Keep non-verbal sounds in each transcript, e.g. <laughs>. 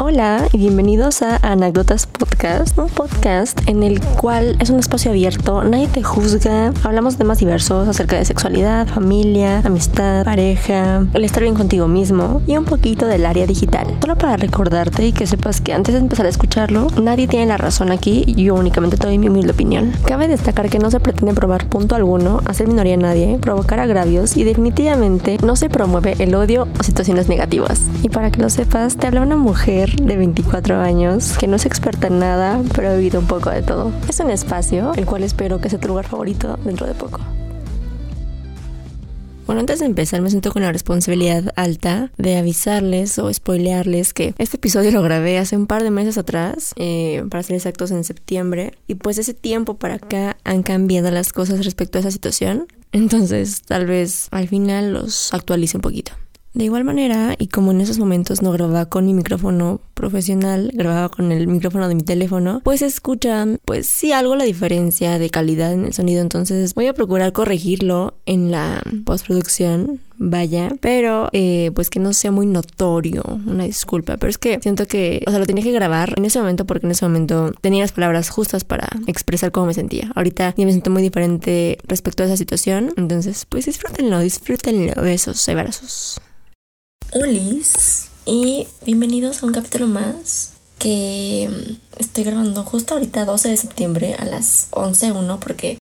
Hola y bienvenidos a Anécdotas Podcast, un podcast en el cual es un espacio abierto, nadie te juzga, hablamos de temas diversos acerca de sexualidad, familia, amistad, pareja, el estar bien contigo mismo y un poquito del área digital. Solo para recordarte y que sepas que antes de empezar a escucharlo, nadie tiene la razón aquí, yo únicamente te doy mi humilde opinión. Cabe destacar que no se pretende probar punto alguno, hacer minoría a nadie, provocar agravios y definitivamente no se promueve el odio o situaciones negativas. Y para que lo sepas, te habla una mujer de 24 años que no es experta en nada, pero ha vivido un poco de todo. Es un espacio el cual espero que sea tu lugar favorito dentro de poco. Bueno, antes de empezar me siento con la responsabilidad alta de avisarles o spoilearles que este episodio lo grabé hace un par de meses atrás, eh, para ser exactos en septiembre, y pues ese tiempo para acá han cambiado las cosas respecto a esa situación. Entonces tal vez al final los actualice un poquito. De igual manera, y como en esos momentos no grababa con mi micrófono profesional, grababa con el micrófono de mi teléfono, pues escuchan, pues sí, algo la diferencia de calidad en el sonido. Entonces voy a procurar corregirlo en la postproducción, vaya, pero eh, pues que no sea muy notorio, una disculpa, pero es que siento que, o sea, lo tenía que grabar en ese momento porque en ese momento tenía las palabras justas para expresar cómo me sentía. Ahorita ya me siento muy diferente respecto a esa situación, entonces pues disfrútenlo, disfrútenlo, besos, abrazos. Olis y bienvenidos a un capítulo más que mm, estoy grabando justo ahorita 12 de septiembre a las 11.01 porque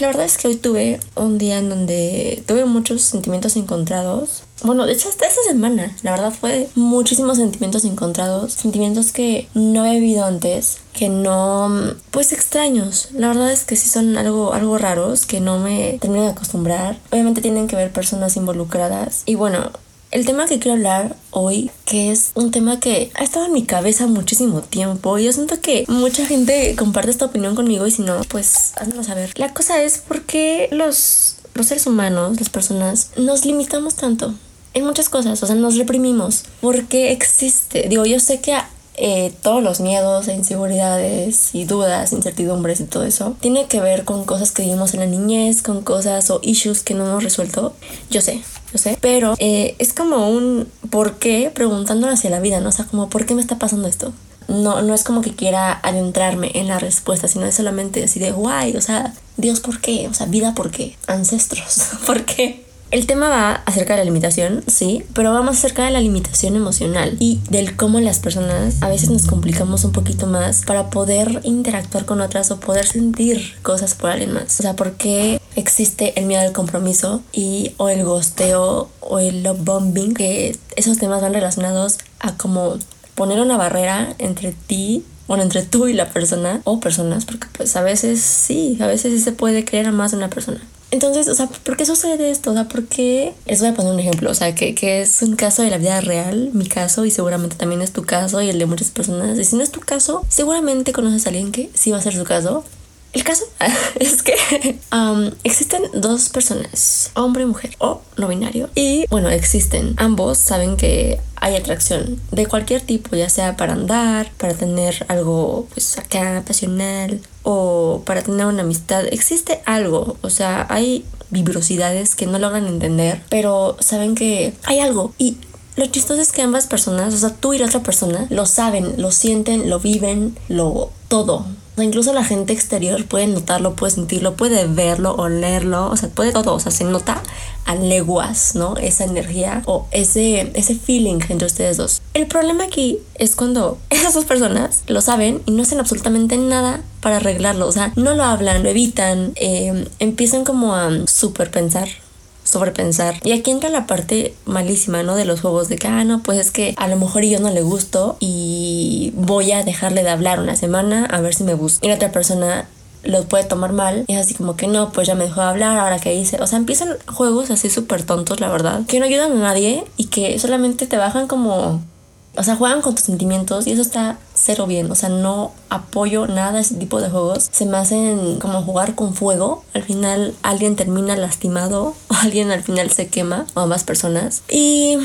la verdad es que hoy tuve un día en donde tuve muchos sentimientos encontrados. Bueno, de hecho hasta esta semana, la verdad fue muchísimos sentimientos encontrados, sentimientos que no había vivido antes, que no, mm, pues extraños. La verdad es que sí son algo, algo raros, que no me termino de acostumbrar. Obviamente tienen que ver personas involucradas. Y bueno, el tema que quiero hablar hoy, que es un tema que ha estado en mi cabeza muchísimo tiempo. y Yo siento que mucha gente comparte esta opinión conmigo y si no, pues a saber. La cosa es por qué los, los seres humanos, las personas, nos limitamos tanto en muchas cosas, o sea, nos reprimimos. ¿Por qué existe? Digo, yo sé que eh, todos los miedos e inseguridades y dudas, incertidumbres y todo eso, tiene que ver con cosas que vivimos en la niñez, con cosas o issues que no hemos resuelto. Yo sé, sé, pero eh, es como un por qué preguntando hacia la vida, ¿no? O sea, como por qué me está pasando esto. No, no es como que quiera adentrarme en la respuesta, sino es solamente así de guay, o sea, Dios, ¿por qué? O sea, vida, ¿por qué? Ancestros, <laughs> ¿por qué? El tema va acerca de la limitación, sí, pero va más acerca de la limitación emocional y del cómo las personas a veces nos complicamos un poquito más para poder interactuar con otras o poder sentir cosas por alguien más. O sea, ¿por qué existe el miedo al compromiso y o el gosteo o el love bombing? Que esos temas van relacionados a como poner una barrera entre ti bueno, entre tú y la persona o personas, porque pues a veces sí, a veces sí se puede creer a más de una persona. Entonces, o sea, ¿por qué sucede esto? O sea, ¿por qué? Les voy a poner un ejemplo, o sea, que, que es un caso de la vida real, mi caso, y seguramente también es tu caso y el de muchas personas. Y si no es tu caso, seguramente conoces a alguien que sí va a ser su caso. El caso <laughs> es que um, existen dos personas, hombre y mujer, o no binario. Y bueno, existen. Ambos saben que hay atracción de cualquier tipo, ya sea para andar, para tener algo pues acá pasional o para tener una amistad. Existe algo, o sea, hay vibrosidades que no logran entender, pero saben que hay algo y lo chistoso es que ambas personas, o sea, tú y la otra persona, lo saben, lo sienten, lo viven, lo todo incluso la gente exterior puede notarlo, puede sentirlo, puede verlo, olerlo, o sea, puede todo, o sea, se nota a leguas, ¿no? Esa energía o ese, ese feeling entre ustedes dos. El problema aquí es cuando <laughs> esas dos personas lo saben y no hacen absolutamente nada para arreglarlo, o sea, no lo hablan, lo evitan, eh, empiezan como a super pensar sobrepensar. Y aquí entra la parte malísima, ¿no? De los juegos de que, ah, no, pues es que a lo mejor yo no le gusto y voy a dejarle de hablar una semana a ver si me gusta. Y la otra persona lo puede tomar mal y es así como que no, pues ya me dejó de hablar, ahora que hice. O sea, empiezan juegos así súper tontos, la verdad, que no ayudan a nadie y que solamente te bajan como o sea, juegan con tus sentimientos y eso está cero bien. O sea, no apoyo nada ese tipo de juegos. Se me hacen como jugar con fuego. Al final alguien termina lastimado <laughs> o alguien al final se quema o ambas personas. Y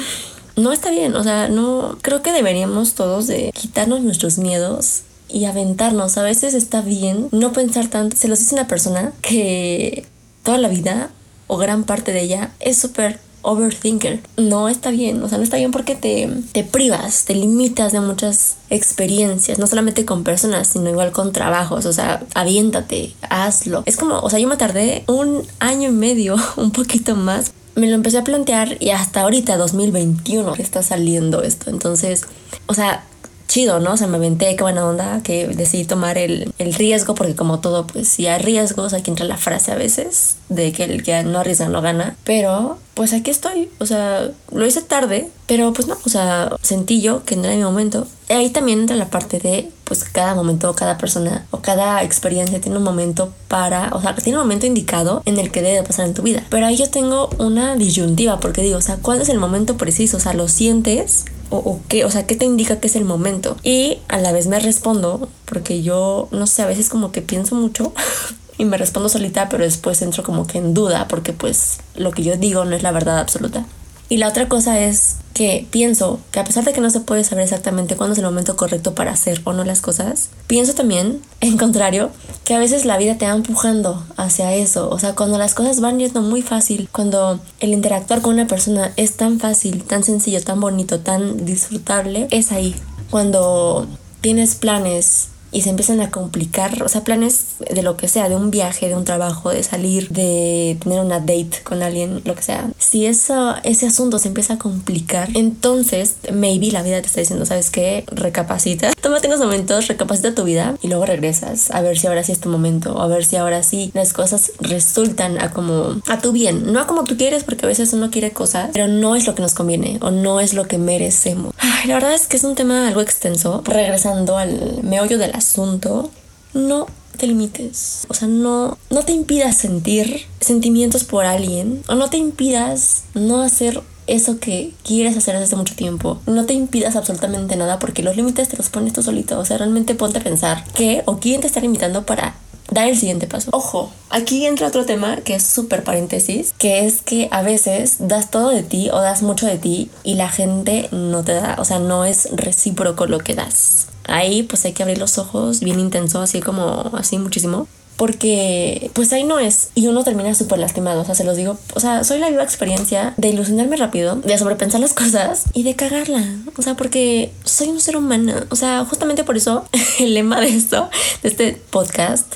no está bien. O sea, no creo que deberíamos todos de quitarnos nuestros miedos y aventarnos. A veces está bien no pensar tanto. Se los dice una persona que toda la vida o gran parte de ella es súper overthinker. No está bien, o sea, no está bien porque te, te privas, te limitas de muchas experiencias, no solamente con personas, sino igual con trabajos, o sea, aviéntate, hazlo. Es como, o sea, yo me tardé un año y medio, <laughs> un poquito más. Me lo empecé a plantear y hasta ahorita, 2021, está saliendo esto. Entonces, o sea, chido, ¿no? O sea, me aventé, qué buena onda, que decidí tomar el, el, riesgo, porque como todo, pues si hay riesgos, aquí entra la frase a veces de que el que no arriesga no gana. Pero, pues aquí estoy, o sea, lo hice tarde, pero pues no, o sea, sentí yo que no era mi momento. Y ahí también entra la parte de, pues cada momento, cada persona o cada experiencia tiene un momento para, o sea, tiene un momento indicado en el que debe pasar en tu vida. Pero ahí yo tengo una disyuntiva, porque digo, o sea, ¿cuál es el momento preciso? O sea, ¿lo sientes? O, qué, o sea, qué te indica que es el momento. Y a la vez me respondo, porque yo, no sé, a veces como que pienso mucho <laughs> y me respondo solita, pero después entro como que en duda, porque pues lo que yo digo no es la verdad absoluta. Y la otra cosa es que pienso que a pesar de que no se puede saber exactamente cuándo es el momento correcto para hacer o no las cosas, pienso también, <laughs> en contrario, que a veces la vida te va empujando hacia eso. O sea, cuando las cosas van yendo muy fácil, cuando el interactuar con una persona es tan fácil, tan sencillo, tan bonito, tan disfrutable, es ahí. Cuando tienes planes y se empiezan a complicar, o sea, planes de lo que sea, de un viaje, de un trabajo, de salir, de tener una date con alguien, lo que sea. Si eso, ese asunto se empieza a complicar, entonces maybe la vida te está diciendo, ¿sabes qué? Recapacita, tómate unos momentos, recapacita tu vida y luego regresas a ver si ahora sí es tu momento, o a ver si ahora sí las cosas resultan a como a tu bien, no a como tú quieres, porque a veces uno quiere cosas, pero no es lo que nos conviene o no es lo que merecemos. Ay, la verdad es que es un tema algo extenso. Regresando al meollo de la asunto, no te limites. O sea, no, no te impidas sentir sentimientos por alguien. O no te impidas no hacer eso que quieres hacer desde mucho tiempo. No te impidas absolutamente nada porque los límites te los pones tú solito. O sea, realmente ponte a pensar qué o quién te está limitando para dar el siguiente paso. Ojo, aquí entra otro tema que es súper paréntesis, que es que a veces das todo de ti o das mucho de ti y la gente no te da, o sea, no es recíproco lo que das ahí pues hay que abrir los ojos bien intenso, así como así muchísimo. Porque pues ahí no es. Y uno termina súper lastimado. O sea, se los digo. O sea, soy la viva experiencia de ilusionarme rápido, de sobrepensar las <laughs> cosas y de cagarla. O sea, porque soy un ser humano. O sea, justamente por eso <laughs> el lema de esto, de este podcast,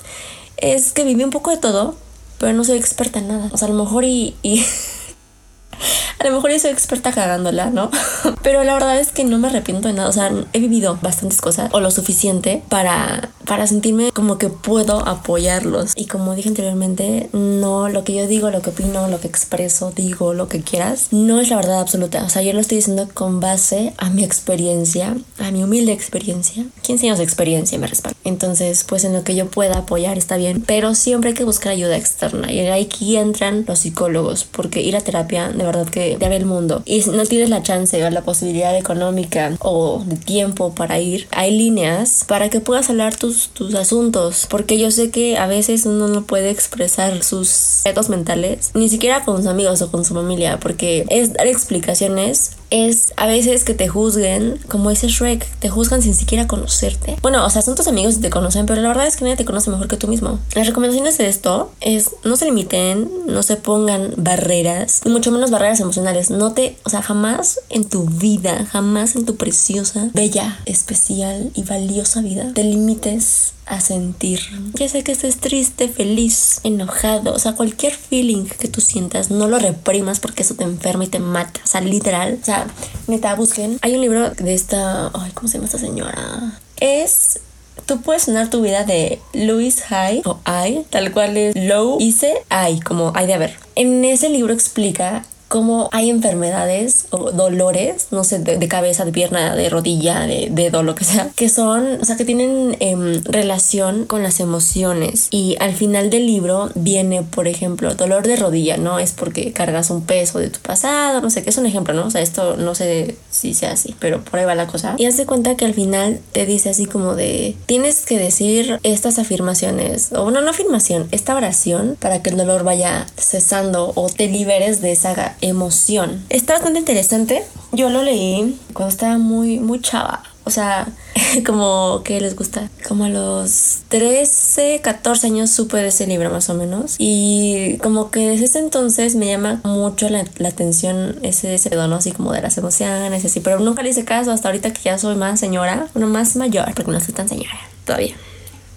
es que viví un poco de todo, pero no soy experta en nada. O sea, a lo mejor y, y <laughs> <laughs> a lo mejor yo soy experta cagándola, ¿no? <laughs> Pero la verdad es que no me arrepiento de nada. O sea, he vivido bastantes cosas o lo suficiente para, para sentirme como que puedo apoyarlos. Y como dije anteriormente, no lo que yo digo, lo que opino, lo que expreso, digo, lo que quieras, no es la verdad absoluta. O sea, yo lo estoy diciendo con base a mi experiencia, a mi humilde experiencia. 15 años de experiencia me respalda. Entonces, pues en lo que yo pueda apoyar está bien, pero siempre hay que buscar ayuda externa. Y aquí entran los psicólogos, porque ir a terapia, de verdad que de, ver el mundo. Y no tienes la chance o la posibilidad económica o de tiempo para ir, hay líneas para que puedas hablar tus, tus asuntos, porque yo sé que a veces uno no puede expresar sus retos mentales, ni siquiera con sus amigos o con su familia, porque es dar explicaciones es a veces que te juzguen, como dice Shrek, te juzgan sin siquiera conocerte. Bueno, o sea, son tus amigos y te conocen, pero la verdad es que nadie te conoce mejor que tú mismo. Las recomendaciones de esto es no se limiten, no se pongan barreras, y mucho menos barreras emocionales. No te, o sea, jamás en tu vida, jamás en tu preciosa, bella, especial y valiosa vida, te limites a sentir. Ya sé que estés triste, feliz, enojado, o sea, cualquier feeling que tú sientas, no lo reprimas porque eso te enferma y te mata. O sea, literal. O sea, neta, busquen. Hay un libro de esta. Ay, ¿cómo se llama esta señora? Es Tú puedes sonar tu vida de Louis High o I, tal cual es Low hice I, como hay de haber. En ese libro explica cómo hay enfermedades o dolores, no sé, de, cabeza, de pierna, de rodilla, de dedo, lo que sea, que son, o sea, que tienen em, relación con las emociones. Y al final del libro viene, por ejemplo, dolor de rodilla, ¿no? Es porque cargas un peso de tu pasado, no sé, que es un ejemplo, ¿no? O sea, esto no sé si sea así, pero por ahí va la cosa. Y haz cuenta que al final te dice así como de, tienes que decir estas afirmaciones, o no, no afirmación, esta oración para que el dolor vaya cesando o te liberes de esa emoción. Está bastante interesante. Yo lo leí cuando estaba muy, muy chava. O sea, <laughs> como que les gusta. Como a los 13, 14 años supe de ese libro más o menos. Y como que desde ese entonces me llama mucho la, atención ese, ¿no? Así como de las emociones, así. Pero nunca le hice caso hasta ahorita que ya soy más señora. Bueno, más mayor, porque no soy tan señora todavía.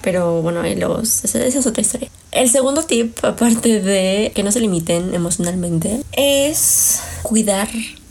Pero bueno, los, esa, es otra historia. El segundo tip, aparte de que no se limiten emocionalmente, es cuidar,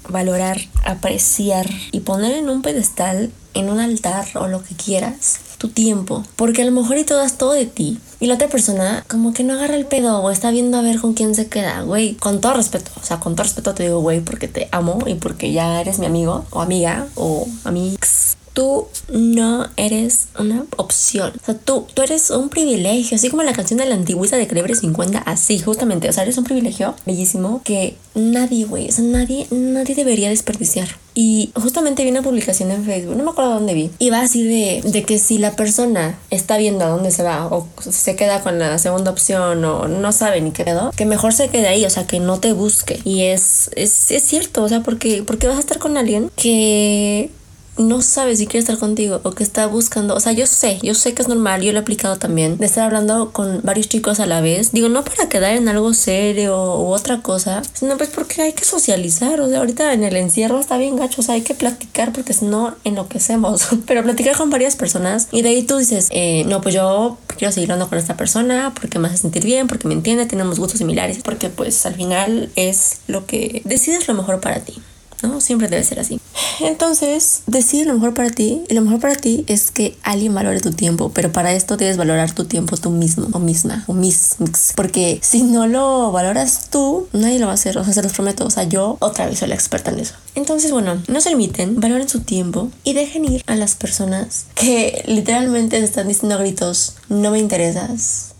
valorar, apreciar y poner en un pedestal, en un altar o lo que quieras, tu tiempo. Porque a lo mejor y tú das todo de ti. Y la otra persona como que no agarra el pedo o está viendo a ver con quién se queda, güey. Con todo respeto. O sea, con todo respeto te digo, güey, porque te amo y porque ya eres mi amigo o amiga o amix tú no eres una opción. O sea, tú, tú eres un privilegio, así como la canción de la antigüita de Calibre 50, así justamente. O sea, eres un privilegio bellísimo que nadie, güey, o sea, nadie, nadie debería desperdiciar. Y justamente vi una publicación en Facebook, no me acuerdo dónde vi, y va así de, de que si la persona está viendo a dónde se va o se queda con la segunda opción o no sabe ni qué quedó, que mejor se quede ahí, o sea, que no te busque. Y es, es, es cierto, o sea, porque, porque vas a estar con alguien que no sabe si quiere estar contigo o que está buscando, o sea, yo sé, yo sé que es normal, yo lo he aplicado también, de estar hablando con varios chicos a la vez, digo, no para quedar en algo serio u otra cosa, sino pues porque hay que socializar, o sea, ahorita en el encierro está bien gacho, o sea, hay que platicar porque si no enloquecemos, <laughs> pero platicar con varias personas y de ahí tú dices, eh, no, pues yo quiero seguir hablando con esta persona porque me hace sentir bien, porque me entiende, tenemos gustos similares, porque pues al final es lo que decides lo mejor para ti. ¿no? Siempre debe ser así. Entonces, decide lo mejor para ti. Y lo mejor para ti es que alguien valore tu tiempo. Pero para esto debes valorar tu tiempo tú mismo o misma o mis. Porque si no lo valoras tú, nadie lo va a hacer. O sea, se los prometo. O sea, yo otra vez soy la experta en eso. Entonces, bueno, no se limiten, valoren su tiempo y dejen ir a las personas que literalmente están diciendo a gritos, no me interesas.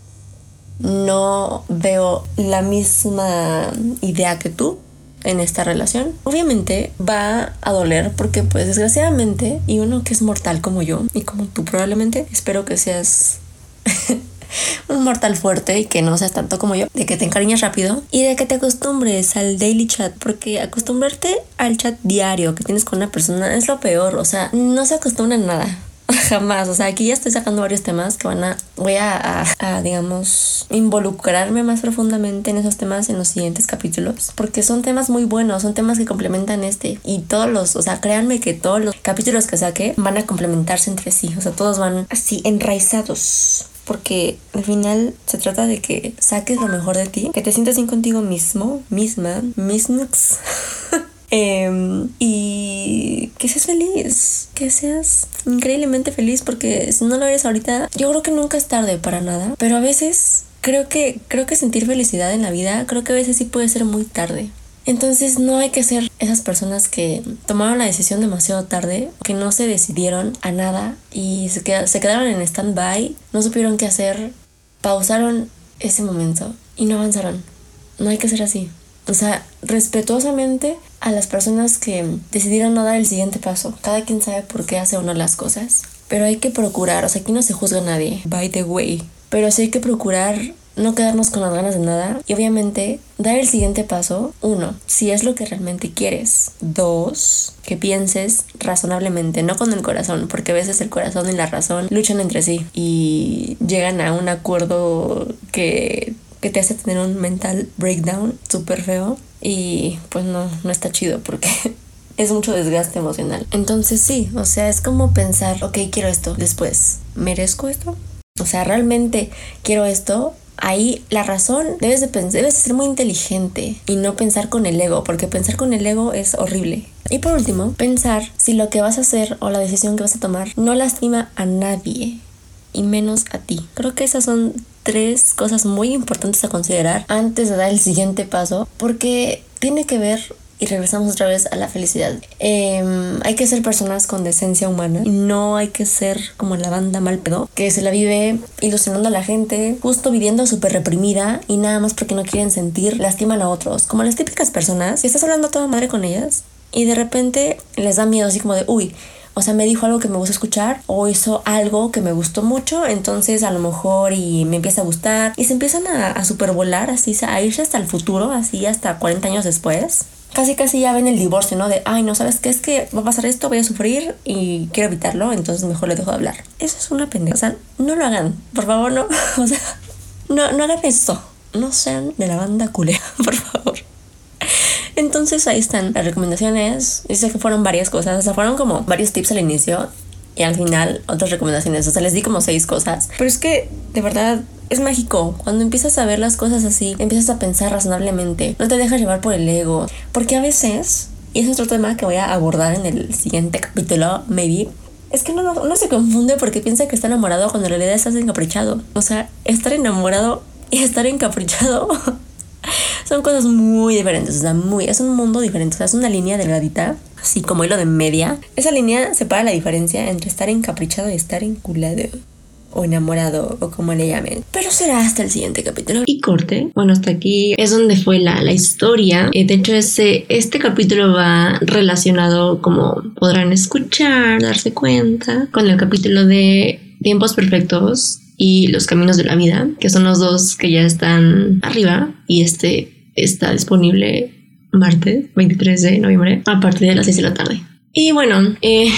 No veo la misma idea que tú en esta relación. Obviamente va a doler porque pues desgraciadamente y uno que es mortal como yo y como tú probablemente, espero que seas <laughs> un mortal fuerte y que no seas tanto como yo, de que te encariñes rápido y de que te acostumbres al daily chat, porque acostumbrarte al chat diario que tienes con una persona es lo peor, o sea, no se acostumbra a nada. <laughs> Jamás, o sea, aquí ya estoy sacando varios temas que van a, voy a, digamos, involucrarme más profundamente en esos temas en los siguientes capítulos, porque son temas muy buenos, son temas que complementan este y todos los, o sea, créanme que todos los capítulos que saque van a complementarse entre sí, o sea, todos van así enraizados porque al final se trata de que saques lo mejor de ti, que te sientas bien contigo mismo, misma, mismux. <laughs> Em, y que seas feliz, que seas increíblemente feliz porque si no lo eres ahorita, yo creo que nunca es tarde para nada, pero a veces creo que creo que sentir felicidad en la vida, creo que a veces sí puede ser muy tarde. Entonces no hay que ser esas personas que tomaron la decisión demasiado tarde, que no se decidieron a nada y se, se quedaron en stand-by, no supieron qué hacer, pausaron ese momento y no avanzaron. No hay que ser así. O sea, respetuosamente a las personas que decidieron no dar el siguiente paso. Cada quien sabe por qué hace uno las cosas. Pero hay que procurar, o sea, aquí no se juzga nadie, by the way. Pero sí hay que procurar no quedarnos con las ganas de nada y obviamente dar el siguiente paso. Uno, si es lo que realmente quieres. Dos, que pienses razonablemente, no con el corazón, porque a veces el corazón y la razón luchan entre sí y llegan a un acuerdo que que te hace tener un mental breakdown súper feo y pues no, no está chido porque <laughs> es mucho desgaste emocional. Entonces sí, o sea, es como pensar, ok, quiero esto, después, ¿merezco esto? O sea, realmente quiero esto. Ahí la razón debes de pensar, debes ser muy inteligente y no pensar con el ego, porque pensar con el ego es horrible. Y por último, pensar si lo que vas a hacer o la decisión que vas a tomar no lastima a nadie y menos a ti. Creo que esas son tres cosas muy importantes a considerar antes de dar el siguiente paso, porque tiene que ver y regresamos otra vez a la felicidad. Em, hay que ser personas con decencia humana y no hay que ser como la banda mal pedo que se la vive ilusionando a la gente, justo viviendo súper reprimida y nada más porque no quieren sentir, lastiman a otros. Como las típicas personas que estás hablando a toda madre con ellas y de repente les da miedo así como de, uy, o sea, me dijo algo que me gusta escuchar o hizo algo que me gustó mucho, entonces a lo mejor y me empieza a gustar y se empiezan a, a supervolar así, a irse hasta el futuro, así hasta 40 años después casi casi ya ven el divorcio, ¿no? De, ay, no, ¿sabes qué? Es que va a pasar esto, voy a sufrir y quiero evitarlo, entonces mejor le dejo de hablar. Eso es una pendeja. O sea, no lo hagan, por favor, no. <laughs> O sea, no, no hagan eso. No sean de la banda culera, <laughs> por favor. Entonces ahí están las recomendaciones. Dice que fueron varias cosas, o sea, fueron como varios tips al inicio y al final otras recomendaciones. O sea, les di como seis cosas. Pero es que, de verdad, es mágico. Cuando empiezas a ver las cosas así, empiezas a pensar razonablemente. No te dejas llevar por el ego. Porque a veces, y es otro tema que voy a abordar en el siguiente capítulo, maybe. Es que uno, se confunde porque piensa que está enamorado cuando en realidad estás encaprichado. O sea, estar enamorado y estar encaprichado <laughs> <laughs> son cosas muy diferentes, o sea, muy, es un mundo diferente, o sea, es una línea delgadita, así como hilo de media. Esa línea separa la diferencia entre estar encaprichado y estar enculado o enamorado o como le llamen. Pero será hasta el siguiente capítulo. Y corte. Bueno, hasta aquí es donde fue la, la historia. Eh, de hecho, ese, este capítulo va relacionado, como podrán escuchar, darse cuenta, con el capítulo de Tiempos Perfectos y Los Caminos de la Vida, que son los dos que ya están arriba y este está disponible martes 23 de noviembre a partir de las 6 de la tarde. Y bueno, eh,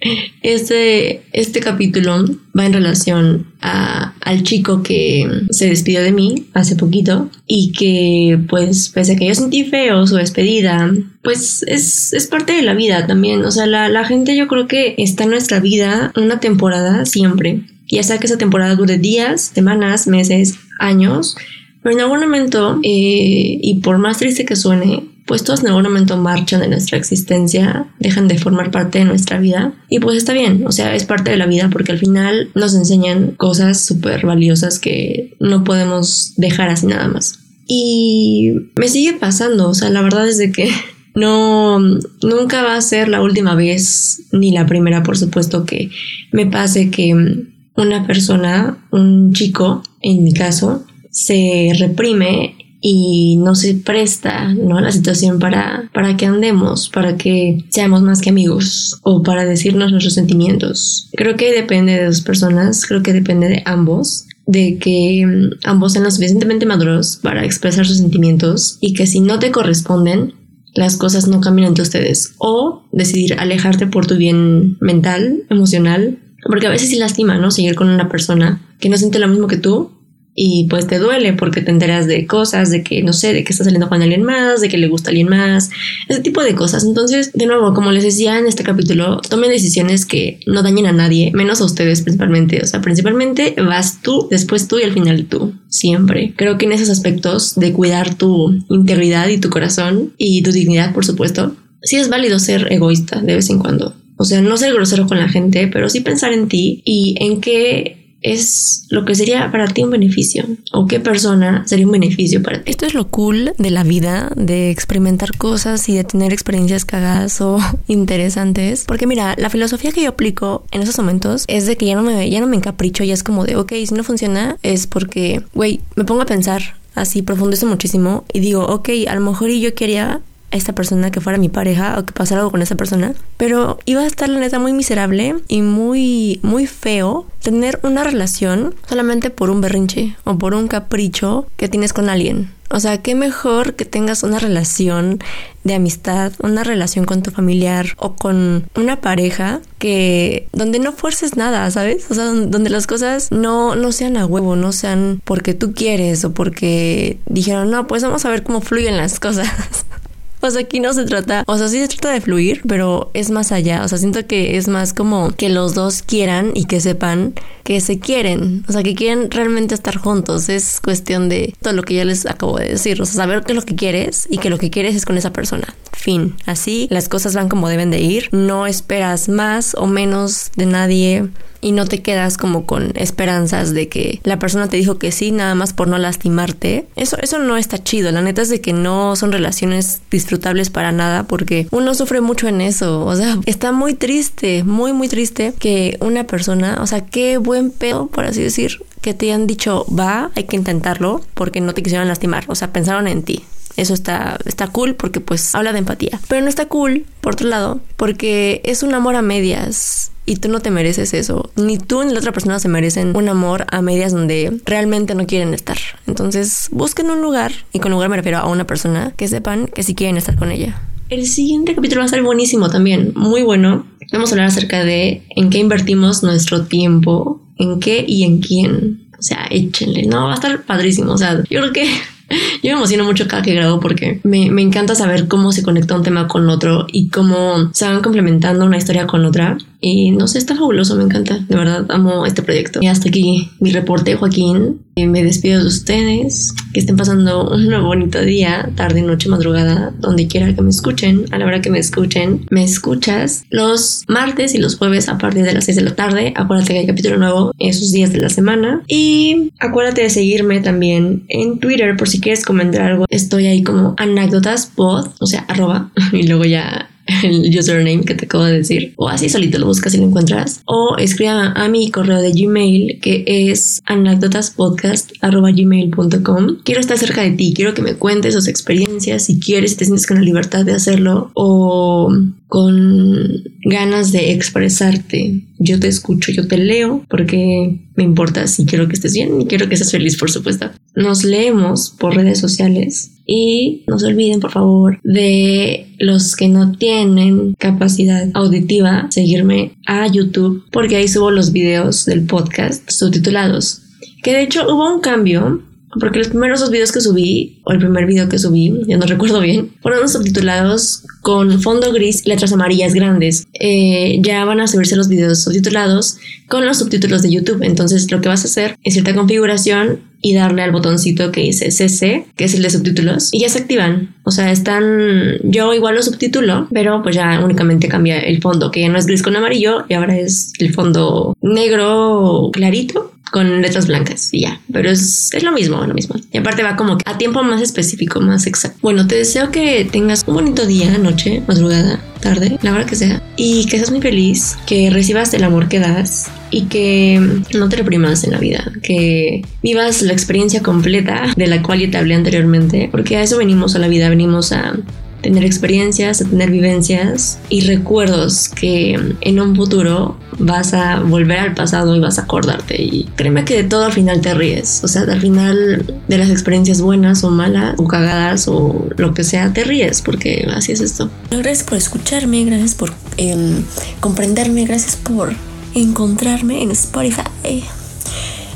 <laughs> este, este capítulo va en relación a, al chico que se despidió de mí hace poquito y que pues pese a que yo sentí feo su despedida, pues es, es parte de la vida también. O sea, la, la gente yo creo que está en nuestra vida una temporada siempre. Ya sea que esa temporada dure días, semanas, meses, años, pero en algún momento, eh, y por más triste que suene, pues todos en algún momento marchan de nuestra existencia, dejan de formar parte de nuestra vida. Y pues está bien, o sea, es parte de la vida porque al final nos enseñan cosas súper valiosas que no podemos dejar así nada más. Y me sigue pasando, o sea, la verdad es de que <laughs> no, nunca va a ser la última vez, ni la primera, por supuesto, que me pase que una persona, un chico, en mi caso, se reprime y no se presta ¿no? la situación para, para que andemos, para que seamos más que amigos o para decirnos nuestros sentimientos. Creo que depende de dos personas, creo que depende de ambos de que mm, ambos sean lo suficientemente maduros para expresar sus sentimientos y que si no te corresponden, las cosas no cambian entre ustedes o decidir alejarte por tu bien mental, emocional, porque a veces sí lastima, ¿no? Seguir con una persona que no siente lo mismo que tú y pues te duele porque te enteras de cosas, de que no sé, de que está saliendo con alguien más, de que le gusta alguien más, ese tipo de cosas. Entonces, de nuevo, como les decía en este capítulo, tomen decisiones que no dañen a nadie, menos a ustedes principalmente. O sea, principalmente vas tú, después tú y al final tú, siempre. Creo que en esos aspectos de cuidar tu integridad y tu corazón y tu dignidad, por supuesto, sí es válido ser egoísta de vez en cuando. O sea, no ser grosero con la gente, pero sí pensar en ti y en qué es lo que sería para ti un beneficio o qué persona sería un beneficio para ti. Esto es lo cool de la vida, de experimentar cosas y de tener experiencias cagadas o <laughs> interesantes. Porque mira, la filosofía que yo aplico en esos momentos es de que ya no me, ya no me encapricho, ya es como de, ok, si no funciona es porque, güey, me pongo a pensar así, profundizo muchísimo y digo, ok, a lo mejor yo quería esta persona que fuera mi pareja o que pasara algo con esa persona, pero iba a estar la neta muy miserable y muy muy feo tener una relación solamente por un berrinche o por un capricho que tienes con alguien. O sea, qué mejor que tengas una relación de amistad, una relación con tu familiar o con una pareja que donde no fuerces nada, ¿sabes? O sea, donde las cosas no, no sean a huevo, no sean porque tú quieres o porque dijeron, no, pues vamos a ver cómo fluyen las cosas. <laughs> Sea, aquí no se trata, o sea, sí se trata de fluir, pero es más allá. O sea, siento que es más como que los dos quieran y que sepan que se quieren. O sea, que quieren realmente estar juntos. Es cuestión de todo lo que ya les acabo de decir. O sea, saber qué es lo que quieres y que lo que quieres es con esa persona. Fin. Así las cosas van como deben de ir. No esperas más o menos de nadie y no te quedas como con esperanzas de que la persona te dijo que sí nada más por no lastimarte. Eso, eso no está chido. La neta es de que no son relaciones disfrutables para nada porque uno sufre mucho en eso. O sea, <laughs> está muy triste, muy, muy triste que una persona, o sea, qué buen pedo, por así decir, que te hayan dicho, va, hay que intentarlo porque no te quisieron lastimar. O sea, pensaron en ti. Eso está, está cool porque pues habla de empatía. Pero no está cool, por otro lado, porque es un amor a medias y tú no te mereces eso. Ni tú ni la otra persona se merecen un amor a medias donde realmente no quieren estar. Entonces busquen un lugar, y con lugar me refiero a una persona, que sepan que sí quieren estar con ella. El siguiente capítulo va a estar buenísimo también, muy bueno. Vamos a hablar acerca de en qué invertimos nuestro tiempo, en qué y en quién. O sea, échenle, no, va a estar padrísimo. O sea, yo creo que <laughs> yo me emociono mucho cada que grabo porque me, me, encanta saber cómo se conecta un tema con otro y cómo se van complementando una historia con otra. Y no sé, está fabuloso, me encanta. De verdad, amo este proyecto. Y hasta aquí mi reporte, Joaquín. Me despido de ustedes. Que estén pasando un bonito día, tarde, noche, madrugada, donde quiera que me escuchen, a la hora que me escuchen. Me escuchas los martes y los jueves a partir de las 6 de la tarde. Acuérdate que hay capítulo nuevo esos días de la semana. Y acuérdate de seguirme también en Twitter por si quieres comentar algo. Estoy ahí como anécdotas o sea, arroba. <laughs> Y luego ya el username que te acabo de decir, o así solito lo buscas y lo encuentras, o escriba a mi correo de Gmail que es anecdotaspodcast.gmail.com. Quiero estar cerca de ti, quiero que me cuentes tus experiencias, si quieres, si te sientes con la libertad de hacerlo, o con ganas de expresarte. Yo te escucho, yo te leo, porque me importa si quiero que estés bien y quiero que estés feliz, por supuesto. Nos leemos por redes sociales y no se olviden, por favor, de los que no tienen capacidad auditiva, seguirme a YouTube, porque ahí subo los videos del podcast subtitulados. Que de hecho hubo un cambio porque los primeros dos videos que subí, o el primer video que subí, ya no <laughs> recuerdo bien, fueron subtitulados con fondo gris y letras amarillas grandes. Eh, ya van a subirse los videos subtitulados con los subtítulos de YouTube. Entonces lo que vas a hacer es cierta configuración y darle al botoncito que dice CC, que es el de subtítulos, y ya se activan. O sea, están. Yo igual lo subtítulo, pero pues ya únicamente cambia el fondo, que ya no es gris con amarillo y ahora es el fondo negro clarito con letras blancas y ya, pero es, es, lo mismo, lo mismo. Y aparte va como a tiempo más específico, más exacto. Bueno, te deseo que tengas un bonito día, noche, madrugada, tarde, la hora que sea, y que seas muy feliz, que recibas el amor que das y que no te reprimas en la vida, que vivas la experiencia completa de la cual ya te hablé anteriormente, porque a eso venimos a la vida, venimos a tener experiencias, tener vivencias y recuerdos que en un futuro vas a volver al pasado y vas a acordarte. Y créeme que de todo al final te ríes, o sea, al final de las experiencias buenas o malas o cagadas o lo que sea, te ríes porque así es esto. Gracias por escucharme, gracias por em, comprenderme, gracias por encontrarme en Spotify.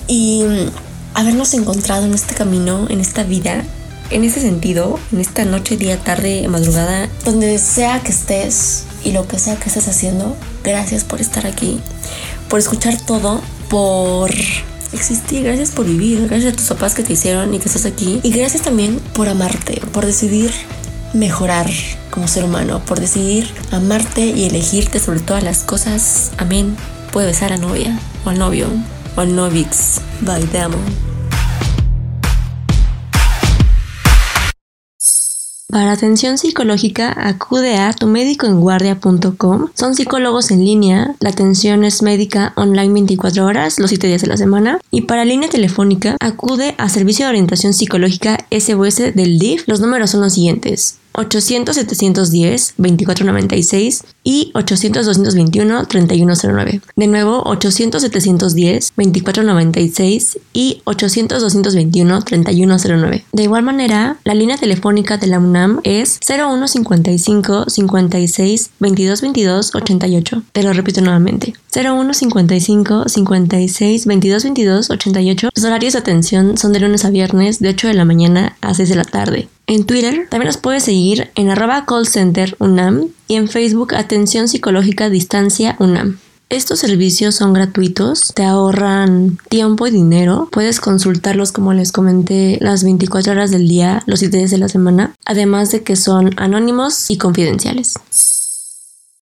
Y habernos encontrado en este camino, en esta vida en ese sentido, en esta noche, día, tarde, madrugada, donde sea que estés y lo que sea que estés haciendo, gracias por estar aquí, por escuchar todo, por existir, gracias por vivir, gracias a tus papás que te hicieron y que estás aquí, y gracias también por amarte, por decidir mejorar como ser humano, por decidir amarte y elegirte sobre todas las cosas. Amén. Puede besar a novia o al novio o al novix. Bye, te amo. Para atención psicológica, acude a tu guardia.com. Son psicólogos en línea. La atención es médica online 24 horas, los 7 días de la semana. Y para línea telefónica, acude a Servicio de Orientación Psicológica SOS del DIF. Los números son los siguientes. 800-710-2496 y 800-221-3109. De nuevo, 800-710-2496 y 800-221-3109. De igual manera, la línea telefónica de la UNAM es 0155 56 22 22 88. Te lo repito nuevamente. 0155 56 22 22 88. Los horarios de atención son de lunes a viernes de 8 de la mañana a 6 de la tarde. En Twitter también nos puedes seguir en arroba callcenter UNAM y en Facebook Atención Psicológica Distancia UNAM. Estos servicios son gratuitos, te ahorran tiempo y dinero. Puedes consultarlos, como les comenté, las 24 horas del día, los 7 días de la semana, además de que son anónimos y confidenciales.